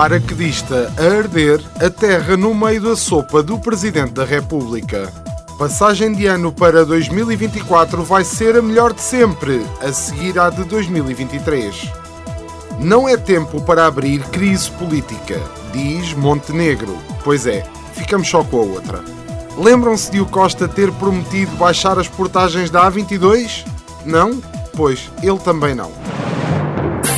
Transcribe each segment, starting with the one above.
Paraquedista a arder, a terra no meio da sopa do Presidente da República. Passagem de ano para 2024 vai ser a melhor de sempre, a seguir à de 2023. Não é tempo para abrir crise política, diz Montenegro. Pois é, ficamos só com a outra. Lembram-se de o Costa ter prometido baixar as portagens da A22? Não? Pois, ele também não.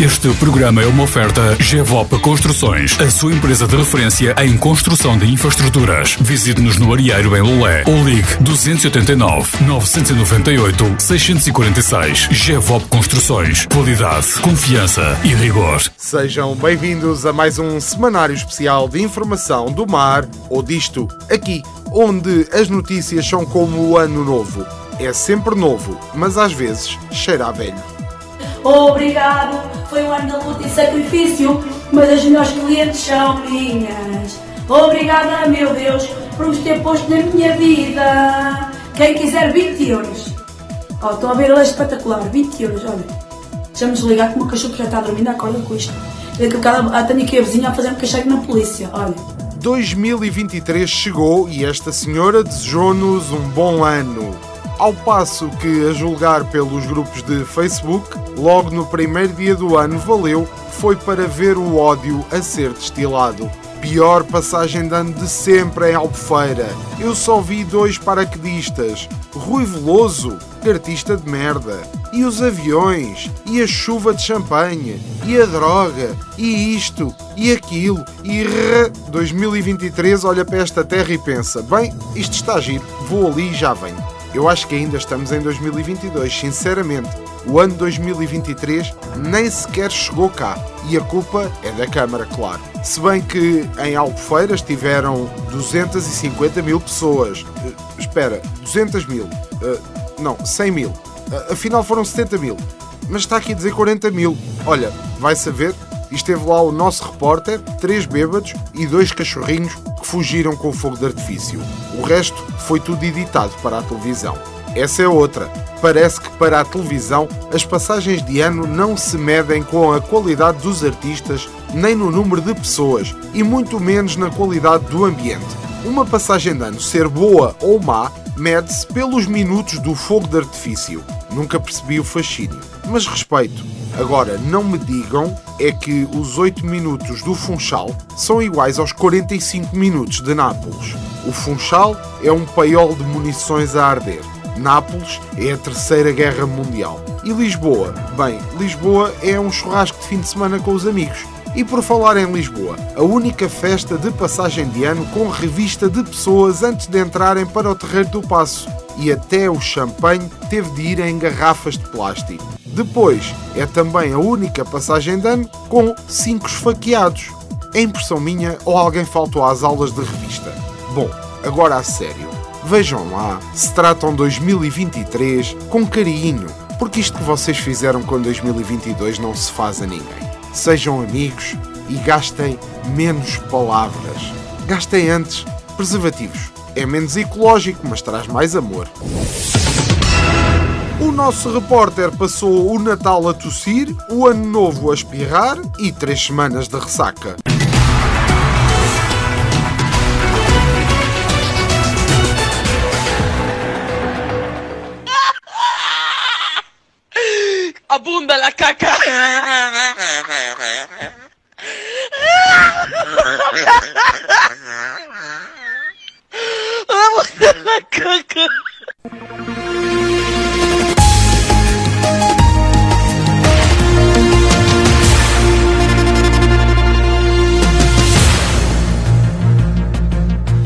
Este programa é uma oferta GEVOP Construções, a sua empresa de referência em construção de infraestruturas. Visite-nos no Arieiro em Lolé ou ligue 289 998 646. GEVOP Construções. Qualidade, confiança e rigor. Sejam bem-vindos a mais um semanário especial de informação do mar ou disto, aqui, onde as notícias são como o ano novo. É sempre novo, mas às vezes cheira a velho. Obrigado, foi um ano de luta e sacrifício, mas as melhores clientes são minhas. Obrigada, meu Deus, por vos ter posto na minha vida. Quem quiser 20 euros. Oh, estão a ver, ela é espetacular, 20 euros, olha. Deixa-me desligar que o meu cachorro já está a dormir, acorda com isto. Daqui a bocado ah, tenho aqui a vizinha a fazer um cachorro na polícia, olha. 2023 chegou e esta senhora desejou-nos um bom ano. Ao passo que, a julgar pelos grupos de Facebook, logo no primeiro dia do ano valeu foi para ver o ódio a ser destilado. Pior passagem de ano de sempre em Albufeira. Eu só vi dois paraquedistas. Rui Veloso, artista de merda. E os aviões, e a chuva de champanhe, e a droga, e isto, e aquilo, e rrr. 2023 olha para esta terra e pensa: bem, isto está giro, vou ali e já venho. Eu acho que ainda estamos em 2022, sinceramente. O ano 2023 nem sequer chegou cá e a culpa é da Câmara, claro. Se bem que em Albufeiras tiveram 250 mil pessoas. Uh, espera, 200 mil. Uh, não, 100 mil. Uh, afinal foram 70 mil. Mas está aqui a dizer 40 mil. Olha, vai saber. Esteve lá o nosso repórter, três bêbados e dois cachorrinhos que fugiram com o fogo de artifício. O resto foi tudo editado para a televisão. Essa é outra. Parece que para a televisão as passagens de ano não se medem com a qualidade dos artistas nem no número de pessoas e muito menos na qualidade do ambiente. Uma passagem de ano ser boa ou má mede-se pelos minutos do fogo de artifício. Nunca percebi o fascínio, mas respeito. Agora, não me digam é que os 8 minutos do Funchal são iguais aos 45 minutos de Nápoles. O Funchal é um paiol de munições a arder. Nápoles é a Terceira Guerra Mundial. E Lisboa? Bem, Lisboa é um churrasco de fim de semana com os amigos. E por falar em Lisboa, a única festa de passagem de ano com revista de pessoas antes de entrarem para o Terreiro do Passo. E até o champanhe teve de ir em garrafas de plástico. Depois, é também a única passagem de ano com cinco esfaqueados. É impressão minha ou alguém faltou às aulas de revista? Bom, agora a sério. Vejam lá se tratam 2023 com carinho, porque isto que vocês fizeram com 2022 não se faz a ninguém. Sejam amigos e gastem menos palavras. Gastem antes preservativos. É menos ecológico, mas traz mais amor. O nosso repórter passou o Natal a tossir, o Ano Novo a espirrar e três semanas de ressaca.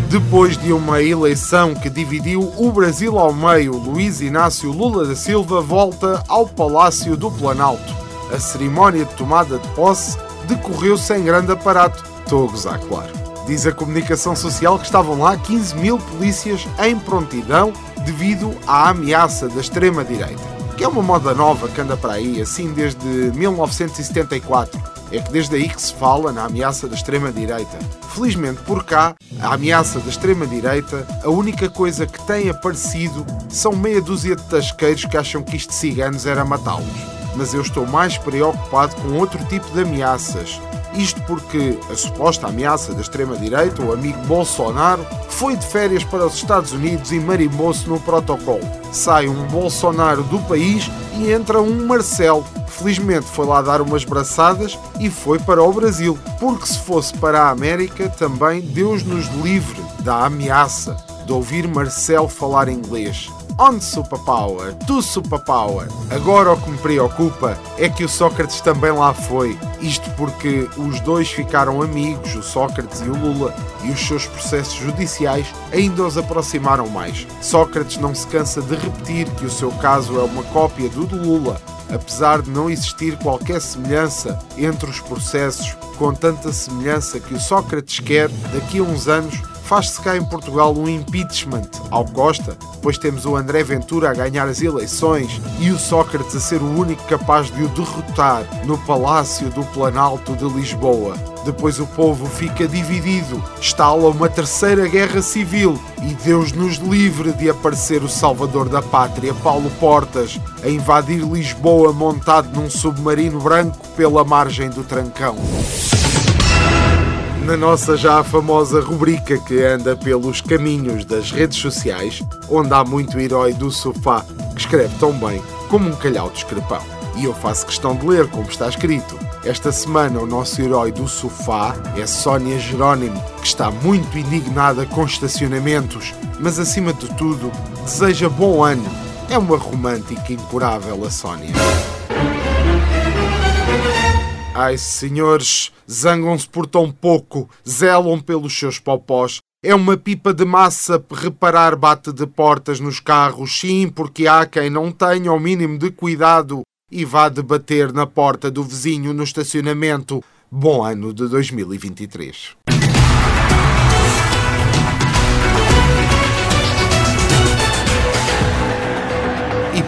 Depois de uma eleição que dividiu o Brasil ao meio, Luiz Inácio Lula da Silva volta ao Palácio do Planalto. A cerimónia de tomada de posse decorreu sem grande aparato. Estou a claro. Diz a comunicação social que estavam lá 15 mil polícias em prontidão devido à ameaça da extrema-direita. que é uma moda nova que anda para aí, assim desde 1974. É que desde aí que se fala na ameaça da extrema-direita. Felizmente por cá, a ameaça da extrema-direita, a única coisa que tem aparecido são meia dúzia de tasqueiros que acham que isto de ciganos era matá-los. Mas eu estou mais preocupado com outro tipo de ameaças, isto porque a suposta ameaça da extrema-direita, o amigo Bolsonaro, foi de férias para os Estados Unidos e marimbou-se no protocolo. Sai um Bolsonaro do país e entra um Marcelo. Felizmente foi lá dar umas braçadas e foi para o Brasil, porque se fosse para a América também Deus nos livre da ameaça de ouvir Marcelo falar inglês. Onde superpower? Tu superpower. Agora o que me preocupa é que o Sócrates também lá foi. Isto porque os dois ficaram amigos, o Sócrates e o Lula, e os seus processos judiciais ainda os aproximaram mais. Sócrates não se cansa de repetir que o seu caso é uma cópia do do Lula, apesar de não existir qualquer semelhança entre os processos, com tanta semelhança que o Sócrates quer, daqui a uns anos, faz-se cá em Portugal um impeachment ao Costa, pois temos o André Ventura a ganhar as eleições e o Sócrates a ser o único capaz de o derrotar no Palácio do Planalto de Lisboa. Depois o povo fica dividido, estala uma terceira guerra civil e Deus nos livre de aparecer o salvador da pátria, Paulo Portas, a invadir Lisboa montado num submarino branco pela margem do Trancão na nossa já famosa rubrica que anda pelos caminhos das redes sociais, onde há muito herói do sofá que escreve tão bem como um calhau de escrepão. E eu faço questão de ler como está escrito. Esta semana o nosso herói do sofá é Sónia Jerónimo, que está muito indignada com estacionamentos, mas acima de tudo deseja bom ano. É uma romântica incurável a Sónia. Ai, senhores, zangam-se por tão pouco, zelam pelos seus popós. É uma pipa de massa reparar bate de portas nos carros, sim, porque há quem não tenha o mínimo de cuidado e vá debater na porta do vizinho no estacionamento. Bom ano de 2023.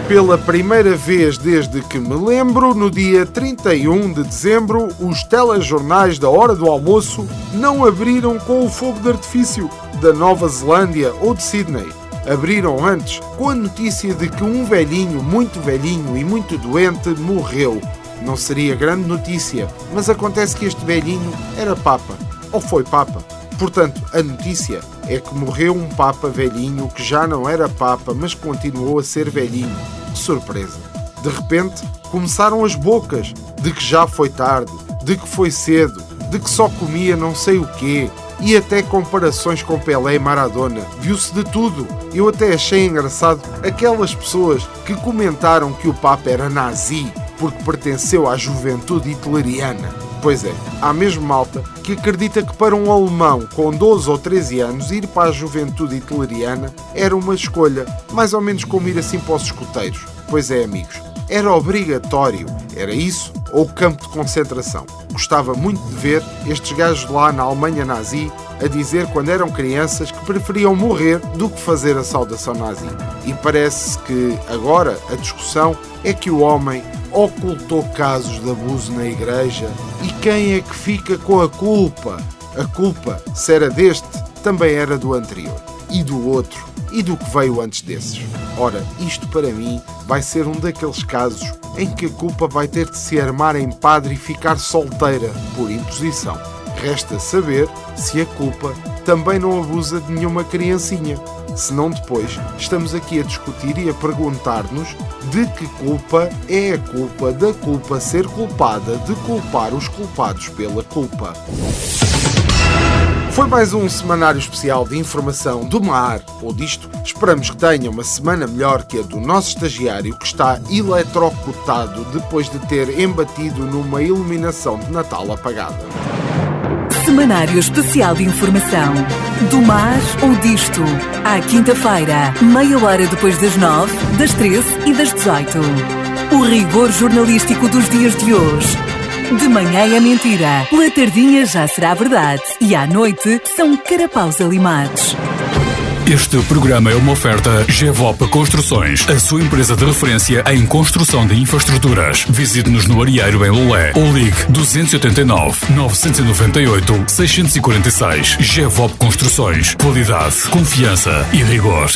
Pela primeira vez desde que me lembro, no dia 31 de dezembro, os telejornais da hora do almoço não abriram com o fogo de artifício da Nova Zelândia ou de Sydney. Abriram antes com a notícia de que um velhinho, muito velhinho e muito doente, morreu. Não seria grande notícia, mas acontece que este velhinho era Papa. Ou foi Papa. Portanto, a notícia é que morreu um Papa velhinho que já não era Papa, mas continuou a ser velhinho. Surpresa! De repente, começaram as bocas de que já foi tarde, de que foi cedo, de que só comia não sei o quê, e até comparações com Pelé e Maradona. Viu-se de tudo. Eu até achei engraçado aquelas pessoas que comentaram que o Papa era nazi porque pertenceu à juventude hitleriana. Pois é, há mesmo malta que acredita que para um alemão com 12 ou 13 anos ir para a juventude hitleriana era uma escolha, mais ou menos como ir assim para os escuteiros. Pois é, amigos, era obrigatório. Era isso ou campo de concentração. Gostava muito de ver estes gajos lá na Alemanha nazi a dizer quando eram crianças que preferiam morrer do que fazer a saudação nazi. E parece que agora a discussão é que o homem ocultou casos de abuso na igreja e quem é que fica com a culpa? A culpa, se era deste, também era do anterior e do outro e do que veio antes desses. Ora, isto para mim vai ser um daqueles casos em que a culpa vai ter de se armar em padre e ficar solteira por imposição. Resta saber se a culpa também não abusa de nenhuma criancinha. Senão depois estamos aqui a discutir e a perguntar-nos de que culpa é a culpa da culpa ser culpada de culpar os culpados pela culpa. Foi mais um semanário especial de informação do mar ou disto. Esperamos que tenha uma semana melhor que a do nosso estagiário que está eletrocutado depois de ter embatido numa iluminação de Natal apagada. Semanário Especial de Informação. Do mar ou disto. À quinta-feira, meia hora depois das nove, das treze e das dezoito. O rigor jornalístico dos dias de hoje. De manhã é mentira, pela tardinha já será verdade e à noite são carapaus alimados. Este programa é uma oferta GEVOP Construções, a sua empresa de referência em construção de infraestruturas. Visite-nos no Arieiro em Lolé ou ligue 289 998 646. GEVOP Construções. Qualidade, confiança e rigor.